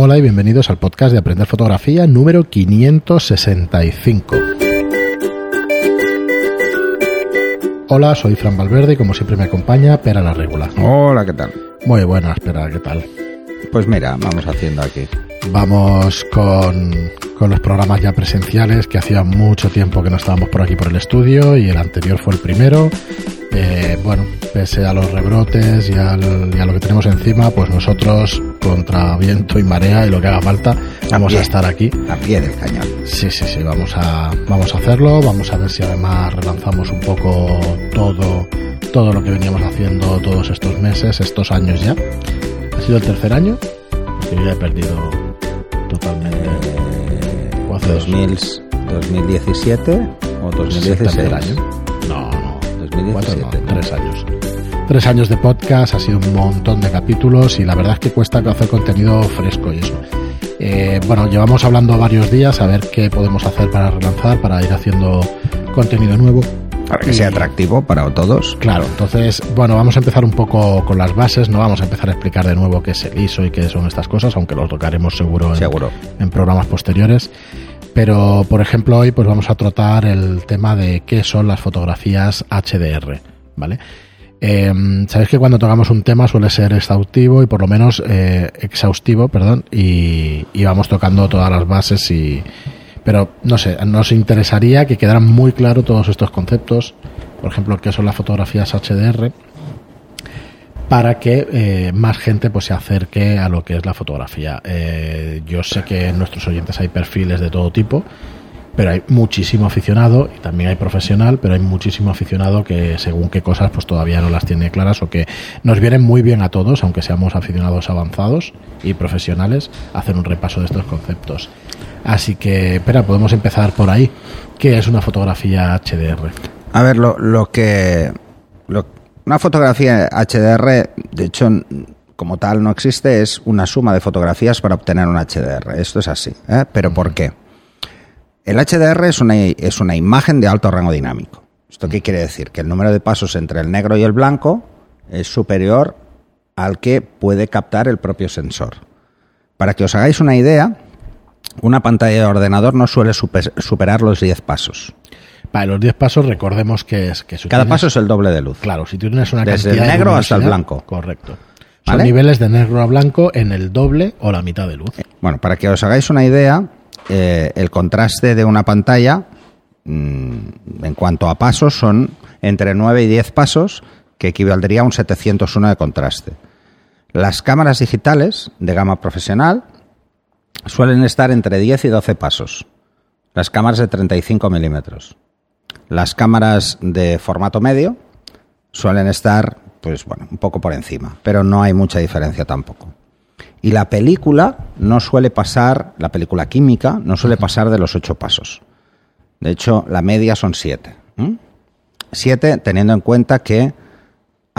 Hola y bienvenidos al podcast de Aprender Fotografía número 565. Hola, soy Fran Valverde y como siempre me acompaña Pera la Regula. Hola, ¿qué tal? Muy buenas, Pera, ¿qué tal? Pues mira, vamos haciendo aquí. Vamos con, con los programas ya presenciales, que hacía mucho tiempo que no estábamos por aquí por el estudio y el anterior fue el primero. Eh, bueno, pese a los rebrotes y, al- y a lo que tenemos encima, pues nosotros contra viento y marea y lo que haga falta, vamos a estar aquí. A pie del cañón. Sí, sí, sí, vamos a, vamos a hacerlo, vamos a ver si además relanzamos un poco todo, todo lo que veníamos haciendo todos estos meses, estos años ya. ¿Ha sido el tercer año? Porque yo ya he perdido totalmente. O hace dos 2000, 2017 o Pues es el 2016. tercer año. No, no. 2017, Cuatro no, ¿no? tres años. Tres años de podcast, ha sido un montón de capítulos y la verdad es que cuesta hacer contenido fresco y eso. Eh, bueno, llevamos hablando varios días a ver qué podemos hacer para relanzar, para ir haciendo contenido nuevo. Para que sea atractivo para todos. Claro, entonces, bueno, vamos a empezar un poco con las bases, no vamos a empezar a explicar de nuevo qué es el ISO y qué son estas cosas, aunque lo tocaremos seguro en, Seguro. en programas posteriores. Pero, por ejemplo, hoy pues vamos a tratar el tema de qué son las fotografías HDR, ¿vale? Eh, Sabéis que cuando tocamos un tema suele ser exhaustivo y por lo menos eh, exhaustivo, perdón, y, y vamos tocando todas las bases y... Pero, no sé, nos interesaría que quedaran muy claro todos estos conceptos, por ejemplo, qué son las fotografías HDR, para que eh, más gente pues se acerque a lo que es la fotografía. Eh, yo sé que en nuestros oyentes hay perfiles de todo tipo, pero hay muchísimo aficionado y también hay profesional, pero hay muchísimo aficionado que según qué cosas pues todavía no las tiene claras o que nos vienen muy bien a todos, aunque seamos aficionados avanzados y profesionales, hacer un repaso de estos conceptos. Así que, espera, podemos empezar por ahí. ¿Qué es una fotografía HDR? A ver, lo, lo que. una fotografía HDR, de hecho, como tal no existe, es una suma de fotografías para obtener un HDR. Esto es así. ¿eh? ¿Pero por qué? El HDR es una, es una imagen de alto rango dinámico. ¿Esto qué quiere decir? Que el número de pasos entre el negro y el blanco es superior al que puede captar el propio sensor. Para que os hagáis una idea, una pantalla de ordenador no suele super- superar los 10 pasos. Para los 10 pasos recordemos que es que si Cada tienes- paso es el doble de luz. Claro, si tú tienes una Desde cantidad el de negro hasta el blanco. Correcto. Son ¿Vale? niveles de negro a blanco en el doble o la mitad de luz. Bueno, para que os hagáis una idea, eh, el contraste de una pantalla, mm, en cuanto a pasos, son entre 9 y 10 pasos, que equivaldría a un 701 de contraste. Las cámaras digitales de gama profesional suelen estar entre 10 y 12 pasos. Las cámaras de 35 milímetros. Las cámaras de formato medio suelen estar, pues bueno, un poco por encima, pero no hay mucha diferencia tampoco. Y la película no suele pasar, la película química no suele pasar de los ocho pasos. De hecho, la media son siete. ¿m? Siete, teniendo en cuenta que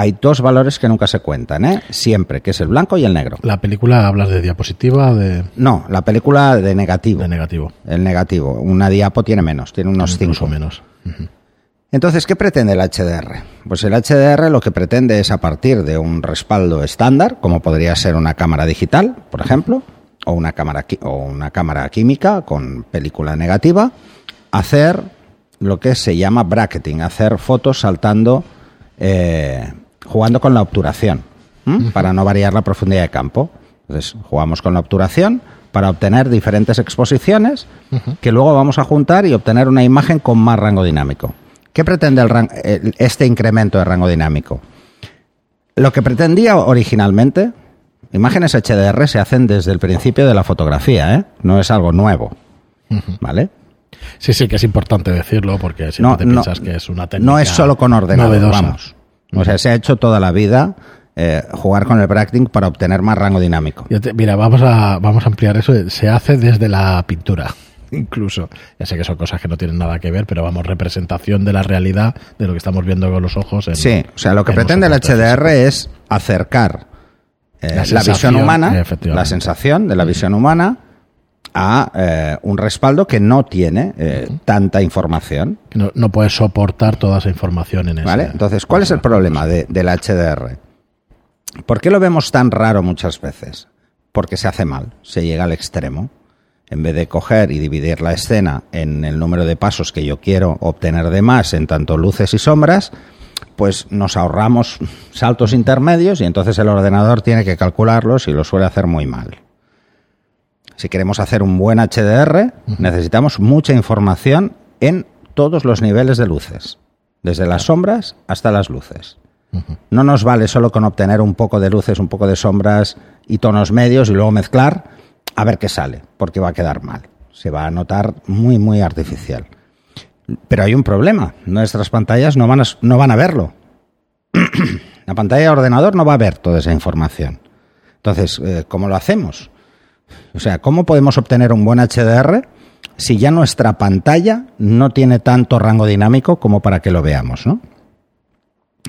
hay dos valores que nunca se cuentan, ¿eh? Siempre, que es el blanco y el negro. La película hablas de diapositiva de, No, la película de negativo. de negativo. El negativo. Una diapo tiene menos, tiene unos Incluso cinco. menos. Entonces, ¿qué pretende el HDR? Pues el HDR lo que pretende es a partir de un respaldo estándar, como podría ser una cámara digital, por ejemplo, o una cámara, o una cámara química con película negativa, hacer lo que se llama bracketing, hacer fotos saltando, eh, jugando con la obturación, para no variar la profundidad de campo. Entonces, jugamos con la obturación para obtener diferentes exposiciones que luego vamos a juntar y obtener una imagen con más rango dinámico. ¿Qué pretende el ran- el- este incremento de rango dinámico? Lo que pretendía originalmente, imágenes HDR se hacen desde el principio de la fotografía, ¿eh? no es algo nuevo. ¿Vale? Sí, sí, que es importante decirlo porque si No, no, te no, piensas que es una técnica no es solo con ordenador, novedosa. vamos. O sea, se ha hecho toda la vida eh, jugar con el bracketing para obtener más rango dinámico. Te- mira, vamos a, vamos a ampliar eso. Se hace desde la pintura, incluso. Ya sé que son cosas que no tienen nada que ver, pero vamos, representación de la realidad, de lo que estamos viendo con los ojos. En, Sí, o sea, lo que en pretende el. HDR es acercar eh, La visión humana, la sensación de la visión humana a eh, un respaldo que no tiene eh, tanta información. Que No, no puedes soportar toda esa información en ¿Vale? ese- Entonces, ¿cuál es el problema de- del HDR? ¿Por qué lo vemos tan raro muchas veces? porque se hace mal, se llega al extremo. En vez de coger y dividir la escena en el número de pasos que yo quiero obtener de más en tanto luces y sombras, pues nos ahorramos saltos intermedios y entonces el ordenador tiene que calcularlos y lo suele hacer muy mal. Si queremos hacer un buen HDR, necesitamos mucha información en todos los niveles de luces, desde las sombras hasta las luces. No nos vale solo con obtener un poco de luces, un poco de sombras y tonos medios y luego mezclar a ver qué sale, porque va a quedar mal. Se va a notar muy, muy artificial. Pero hay un problema. Nuestras pantallas no van a, no van a verlo. La pantalla de ordenador no va a ver toda esa información. Entonces, eh, ¿cómo lo hacemos? O sea, ¿cómo podemos obtener un buen HDR si ya nuestra pantalla no tiene tanto rango dinámico como para que lo veamos, ¿no?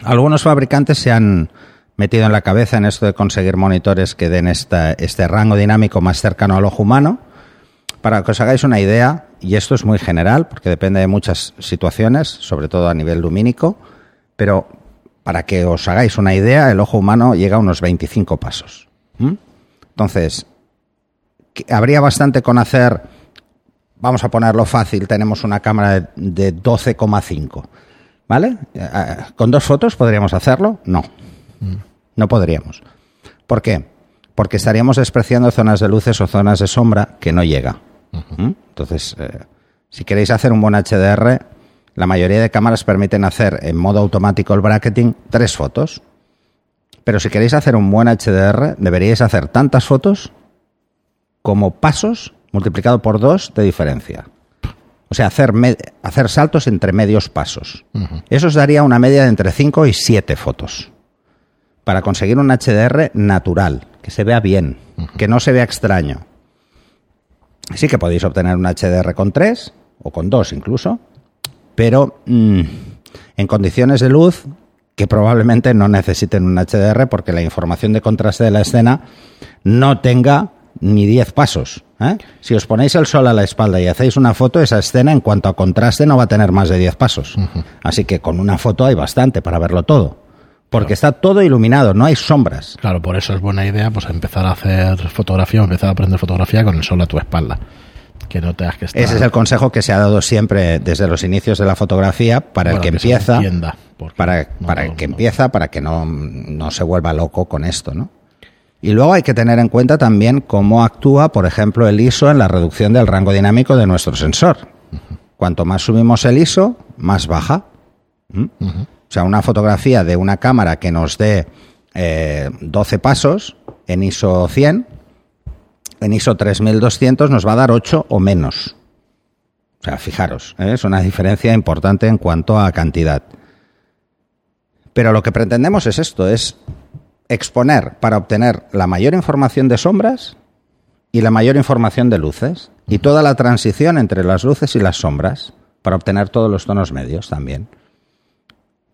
Algunos fabricantes se han metido en la cabeza en esto de conseguir monitores que den este rango dinámico más cercano al ojo humano. Para que os hagáis una idea, y esto es muy general porque depende de muchas situaciones, sobre todo a nivel lumínico, pero para que os hagáis una idea, el ojo humano llega a unos 25 pasos. Entonces, habría bastante con hacer, vamos a ponerlo fácil, tenemos una cámara de 12,5 ¿Vale? Eh, eh, ¿Con dos fotos podríamos hacerlo? No. No podríamos. ¿Por qué? Porque estaríamos despreciando zonas de luces o zonas de sombra que no llega. ¿Mm? Entonces, eh, si queréis hacer un buen HDR, la mayoría de cámaras permiten hacer en modo automático el bracketing tres fotos. Pero si queréis hacer un buen HDR, deberíais hacer tantas fotos como pasos multiplicado por dos de diferencia. O sea, hacer, hacer saltos entre medios pasos. Eso os daría una media de entre 5 y 7 fotos. Para conseguir un HDR natural, que se vea bien, que no se vea extraño. Sí que podéis obtener un HDR con 3 o con 2 incluso, pero mm, en condiciones de luz que probablemente no necesiten un HDR porque la información de contraste de la escena no tenga ni 10 pasos. ¿eh? Si os ponéis el sol a la espalda y hacéis una foto, esa escena en cuanto a contraste no va a tener más de 10 pasos. Así que con una foto hay bastante para verlo todo. Porque está todo iluminado, no hay sombras. Claro, por eso es buena idea pues empezar a hacer fotografía o empezar a aprender fotografía con el sol a tu espalda. Que no tengas que estar... Ese es el consejo que se ha dado siempre desde los inicios de la fotografía para el que, empieza. para, para el que empieza, para que no, no se vuelva loco con esto, ¿no? Y luego hay que tener en cuenta también cómo actúa, por ejemplo, el ISO en la reducción del rango dinámico de nuestro sensor. Cuanto más subimos el ISO, más baja. ¿Mm? O sea, una fotografía de una cámara que nos dé 12 eh, pasos en ISO 100, en ISO 3200 nos va a dar 8 o menos. O sea, fijaros, ¿eh? es una diferencia importante en cuanto a cantidad. Pero lo que pretendemos es esto, es exponer para obtener la mayor información de sombras y la mayor información de luces y toda la transición entre las luces y las sombras para obtener todos los tonos medios también.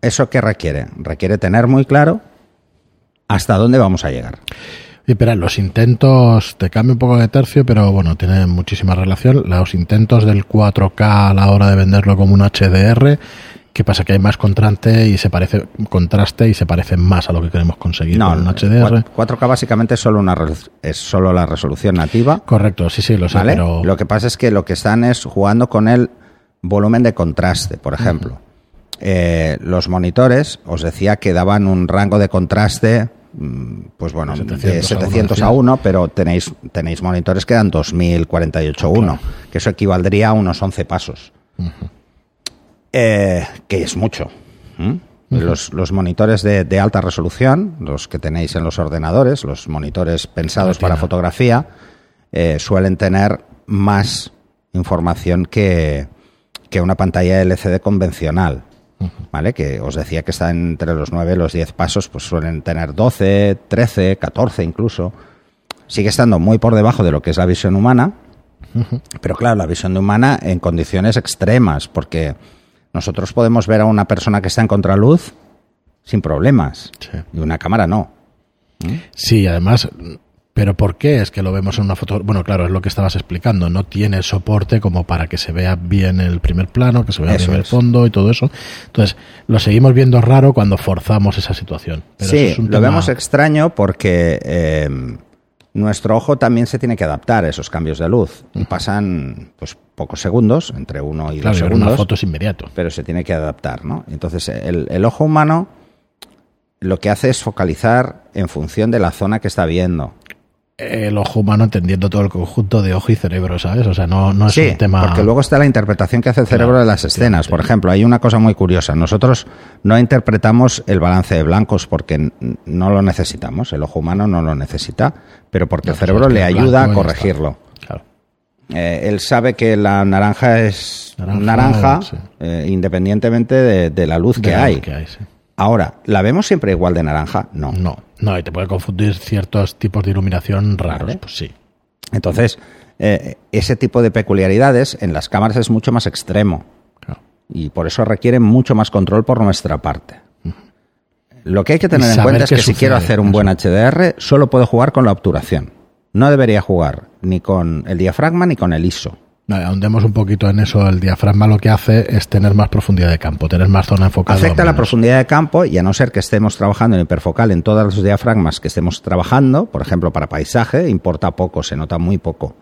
¿Eso qué requiere? Requiere tener muy claro hasta dónde vamos a llegar. Y espera, los intentos, te cambio un poco de tercio, pero bueno, tiene muchísima relación. Los intentos del 4K a la hora de venderlo como un HDR ¿Qué pasa? Que hay más contraste y se parece contraste y se parece más a lo que queremos conseguir no, con un HDR. 4K básicamente es solo, una, es solo la resolución nativa. Correcto, sí, sí, lo sé. Pero... Lo que pasa es que lo que están es jugando con el volumen de contraste, por ejemplo. Eh, los monitores, os decía que daban un rango de contraste mm, pues bueno, de 700, a 1, pero tenéis, tenéis monitores que dan 2048 a 1, que eso equivaldría a unos 11 pasos. Eh, que es mucho. los, monitores de, alta resolución, los que tenéis en los ordenadores, los monitores pensados para fotografía, eh, suelen tener más información que, que, una pantalla LCD convencional. ¿Vale? Que os decía que está entre los 9 y los 10 pasos, pues suelen tener 12, 13, 14 incluso. Sigue estando muy por debajo de lo que es la visión humana, pero claro, la visión humana en condiciones extremas, porque nosotros podemos ver a una persona que está en contraluz sin problemas. Y una cámara no. ¿Mm? Sí, además, pero ¿por qué es que lo vemos en una foto? Bueno, claro, es lo que estabas explicando. No tiene soporte como para que se vea bien el primer plano, que se vea bien el fondo y todo eso. Entonces, lo seguimos viendo raro cuando forzamos esa situación. sí, lo vemos extraño porque eh, nuestro ojo también se tiene que adaptar a esos cambios de luz. Y pasan pues pocos segundos, entre uno y Claro, dos segundos, una foto es inmediato. pero se tiene que adaptar, ¿no? Entonces, el, el ojo humano lo que hace es focalizar en función de la zona que está viendo. El ojo humano entendiendo todo el conjunto de ojo y cerebro, ¿sabes? O sea, no, no es Sí, un tema. porque luego está la interpretación que hace el cerebro Claro, de las escenas. Por ejemplo, hay una cosa muy curiosa. Nosotros no interpretamos el balance de blancos porque no lo necesitamos. El ojo humano no lo necesita, pero porque No, el cerebro le ayuda a corregirlo. Claro. Eh, él sabe que la naranja es Naranja, naranja, sí. eh, independientemente de, de la luz De que la hay. luz que hay, sí. Ahora, ¿la vemos siempre igual de naranja? No. No, no, y te puede confundir ciertos tipos de iluminación raros, Vale. pues sí. Entonces, eh, ese tipo de peculiaridades en las cámaras es mucho más extremo. Claro. y por eso requiere mucho más control por nuestra parte. Lo que hay que tener en cuenta es que si quiero hacer un buen HDR, solo puedo jugar con la obturación. No debería jugar ni con el diafragma ni con el ISO. Vale, ahondemos un poquito en eso. El diafragma lo que hace es tener más profundidad de campo, tener más zona enfocada. Afecta la profundidad de campo y a no ser que estemos trabajando en hiperfocal en todos los diafragmas que estemos trabajando, por ejemplo para paisaje, importa poco, se nota muy poco.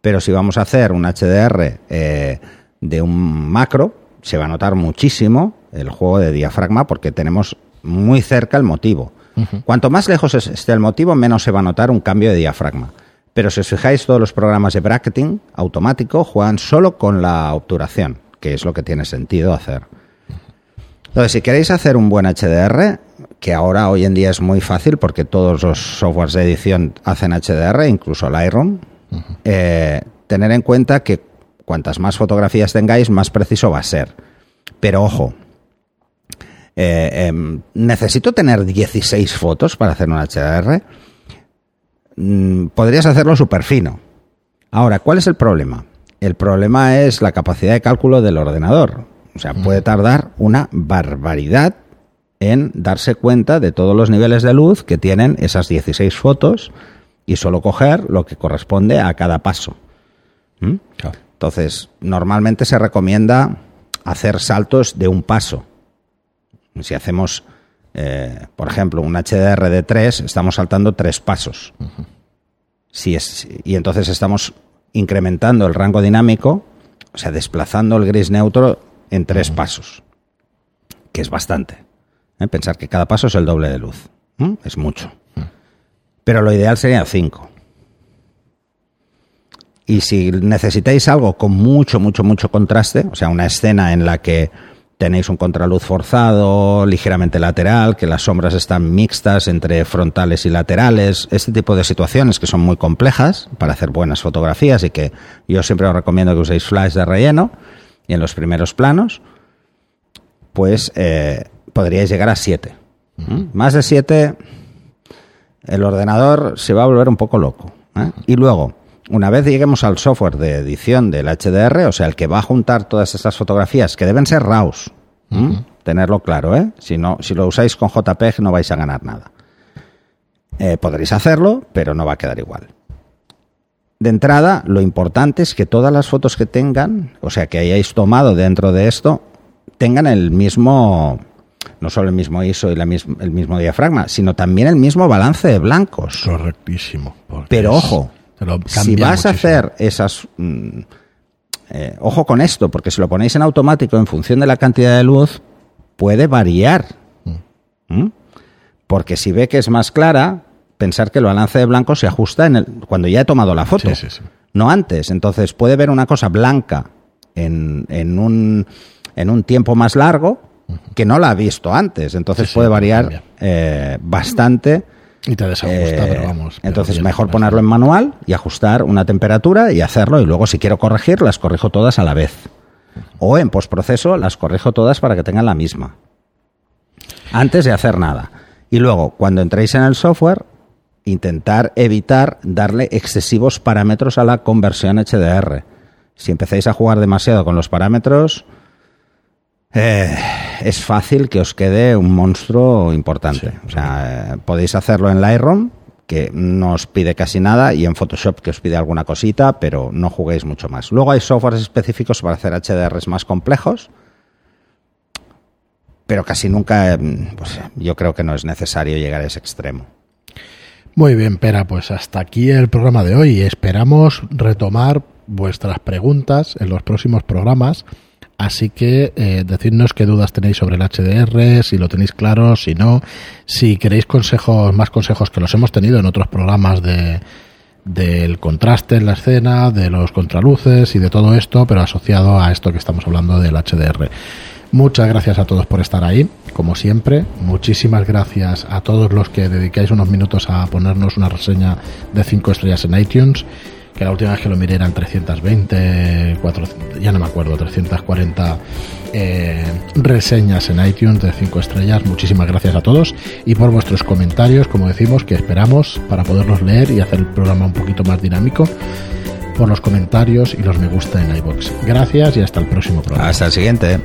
Pero si vamos a hacer un HDR eh, de un macro, se va a notar muchísimo el juego de diafragma porque tenemos muy cerca el motivo. Cuanto más lejos es- esté el motivo, menos se va a notar un cambio de diafragma. Pero si os fijáis, todos los programas de bracketing automático juegan solo con la obturación, que es lo que tiene sentido hacer. Entonces, si queréis hacer un buen HDR, que ahora hoy en día es muy fácil porque todos los softwares de edición hacen HDR, incluso Lightroom, eh, tener en cuenta que cuantas más fotografías tengáis, más preciso va a ser. Pero ojo, eh, em, necesito tener 16 fotos para hacer un HDR. Mm, podrías hacerlo súper fino. Ahora, ¿cuál es el problema? El problema es la capacidad de cálculo del ordenador. O sea, puede tardar una barbaridad en darse cuenta de todos los niveles de luz que tienen esas 16 fotos y solo coger lo que corresponde a cada paso. ¿Mm? Claro. Entonces, normalmente se recomienda hacer saltos de un paso. Si hacemos, eh, por ejemplo, un HDR de 3, estamos saltando tres pasos. Si es, y entonces estamos incrementando el rango dinámico, o sea, desplazando el gris neutro en tres pasos, que es bastante. ¿eh? Pensar que cada paso es el doble de luz. Es mucho. Pero lo ideal sería cinco. Y si necesitáis algo con mucho, mucho, mucho contraste, o sea, una escena en la que tenéis un contraluz forzado, ligeramente lateral, que las sombras están mixtas entre frontales y laterales, este tipo de situaciones que son muy complejas para hacer buenas fotografías y que yo siempre os recomiendo que uséis flash de relleno y en los primeros planos, pues eh, podríais llegar a 7. Más de 7, el ordenador se va a volver un poco loco. ¿eh? Y luego, una vez lleguemos al software de edición del HDR, o sea, el que va a juntar todas estas fotografías, que deben ser RAWs, tenerlo claro, ¿eh? Si, no, si lo usáis con JPEG no vais a ganar nada. Eh, podréis hacerlo, pero no va a quedar igual. De entrada, lo importante es que todas las fotos que tengan, o sea, que hayáis tomado dentro de esto, tengan el mismo, no solo el mismo ISO y la mis- el mismo diafragma, sino también el mismo balance de blancos. Correctísimo. Pero ojo, si vas a hacer esas... mm, eh, ojo con esto, porque si lo ponéis en automático en función de la cantidad de luz, puede variar. ¿Mm? Porque si ve que es más clara, pensar que el balance de blanco se ajusta en el, cuando ya he tomado la foto, Sí, sí, sí. no antes. Entonces puede ver una cosa blanca en, en un, en un tiempo más largo que no la ha visto antes. Entonces puede variar eh, bastante. Y te desajusta, Eh, pero vamos. entonces mejor ponerlo en manual y ajustar una temperatura y hacerlo y luego si quiero corregir las corrijo todas a la vez. O en postproceso las corrijo todas para que tengan la misma. Antes de hacer nada. Y luego, cuando entréis en el software, intentar evitar darle excesivos parámetros a la conversión HDR. Si empezáis a jugar demasiado con los parámetros, eh, es fácil que os quede un monstruo importante. Sí, o sea, eh, podéis hacerlo en Lightroom, que no os pide casi nada, y en Photoshop, que os pide alguna cosita, pero no juguéis mucho más. Luego hay softwares específicos para hacer HDRs más complejos, pero casi nunca, eh, pues, yo creo que no es necesario llegar a ese extremo. Muy bien, Pera, pues hasta aquí el programa de hoy. Esperamos retomar vuestras preguntas en los próximos programas. Así que eh, decidnos qué dudas tenéis sobre el HDR, si lo tenéis claro, si no, si queréis consejos, más consejos que los hemos tenido en otros programas de del contraste en la escena, de los contraluces y de todo esto, pero asociado a esto que estamos hablando del HDR. Muchas gracias a todos por estar ahí, como siempre. Muchísimas gracias a todos los que dedicáis unos minutos a ponernos una reseña de 5 estrellas en iTunes, que la última vez que lo miré eran 320, 400, ya no me acuerdo, 340 eh, reseñas en iTunes de 5 estrellas. Muchísimas gracias a todos y por vuestros comentarios, como decimos, que esperamos para poderlos leer y hacer el programa un poquito más dinámico por los comentarios y los me gusta en iBox. Gracias y hasta el próximo programa. Hasta el siguiente.